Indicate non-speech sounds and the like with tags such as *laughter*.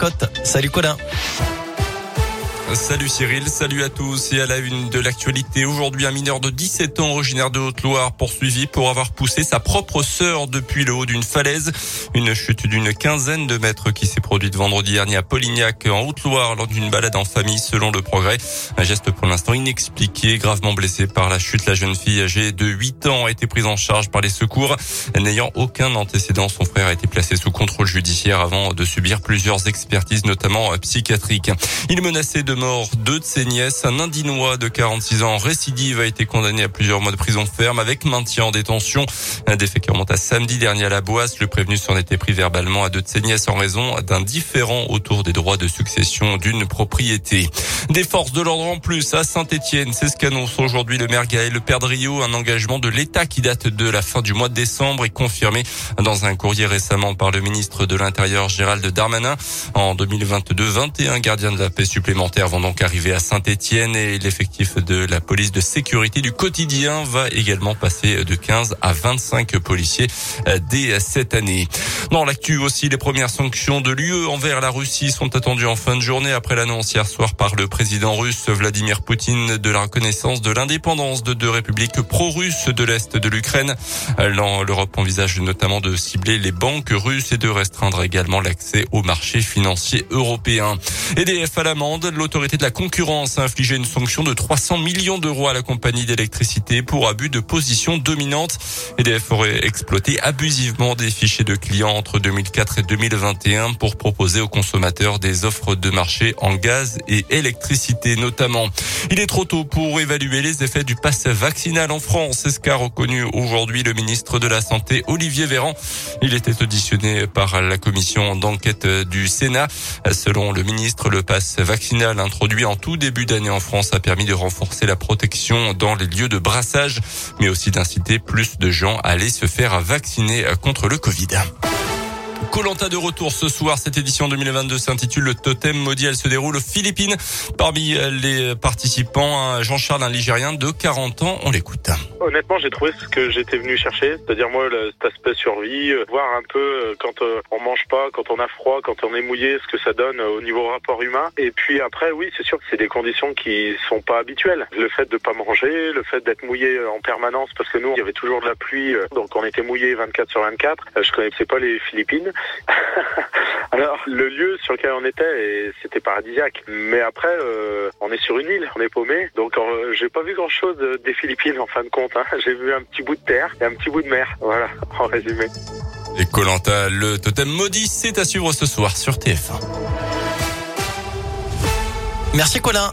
Côte. Salut Colin. Salut Cyril, salut à tous et à la une de l'actualité. Aujourd'hui, un mineur de 17 ans originaire de Haute-Loire poursuivi pour avoir poussé sa propre sœur depuis le haut d'une falaise. Une chute d'une quinzaine de mètres qui s'est produite vendredi dernier à Polignac en Haute-Loire lors d'une balade en famille selon le progrès. Un geste pour l'instant inexpliqué, gravement blessé par la chute. La jeune fille âgée de 8 ans a été prise en charge par les secours. N'ayant aucun antécédent, son frère a été placé sous contrôle judiciaire avant de subir plusieurs expertises, notamment psychiatriques. Il menaçait de mort deux de ses nièces. Un Indinois de 46 ans récidive a été condamné à plusieurs mois de prison ferme avec maintien en détention. Un défait qui remonte à samedi dernier à la Boisse. Le prévenu s'en était pris verbalement à deux de ses nièces en raison d'un différent autour des droits de succession d'une propriété. Des forces de l'ordre en plus à Saint-Etienne. C'est ce qu'annonce aujourd'hui le maire Gaël Perdriau. Un engagement de l'État qui date de la fin du mois de décembre et confirmé dans un courrier récemment par le ministre de l'Intérieur Gérald Darmanin. En 2022, 21 gardiens de la paix supplémentaires vont donc arriver à Saint-Etienne et l'effectif de la police de sécurité du quotidien va également passer de 15 à 25 policiers euh, dès cette année. Dans l'actu aussi, les premières sanctions de l'UE envers la Russie sont attendues en fin de journée après l'annonce hier soir par le président russe Vladimir Poutine de la reconnaissance de l'indépendance de deux républiques pro-russes de l'Est de l'Ukraine. L'Europe envisage notamment de cibler les banques russes et de restreindre également l'accès aux marchés financiers européens. EDF à l'amende, l'autorité de la concurrence a infligé une sanction de 300 millions d'euros à la compagnie d'électricité pour abus de position dominante. EDF aurait exploité abusivement des fichiers de clients entre 2004 et 2021 pour proposer aux consommateurs des offres de marché en gaz et électricité notamment. Il est trop tôt pour évaluer les effets du pass vaccinal en France. C'est ce qu'a reconnu aujourd'hui le ministre de la Santé Olivier Véran. Il était auditionné par la commission d'enquête du Sénat. Selon le ministre, le pass vaccinal introduit en tout début d'année en France a permis de renforcer la protection dans les lieux de brassage, mais aussi d'inciter plus de gens à aller se faire vacciner contre le Covid. Colanta de retour ce soir. Cette édition 2022 s'intitule Le Totem Maudit. Elle se déroule aux Philippines. Parmi les participants, Jean-Charles, un Ligérien de 40 ans. On l'écoute. Honnêtement, j'ai trouvé ce que j'étais venu chercher, c'est-à-dire moi cet aspect survie, euh, voir un peu euh, quand euh, on mange pas, quand on a froid, quand on est mouillé, ce que ça donne au niveau rapport humain. Et puis après, oui, c'est sûr que c'est des conditions qui sont pas habituelles. Le fait de pas manger, le fait d'être mouillé en permanence, parce que nous, il y avait toujours de la pluie, donc on était mouillé 24 sur 24. Je connaissais pas les Philippines. *laughs* Alors le lieu sur lequel on était, c'était paradisiaque. Mais après, on est sur une île, on est paumé, donc j'ai pas vu grand-chose des Philippines en fin de compte. Hein. J'ai vu un petit bout de terre et un petit bout de mer. Voilà, *laughs* en résumé. Et Colanta, le totem maudit, c'est à suivre ce soir sur TF1. Merci Colin.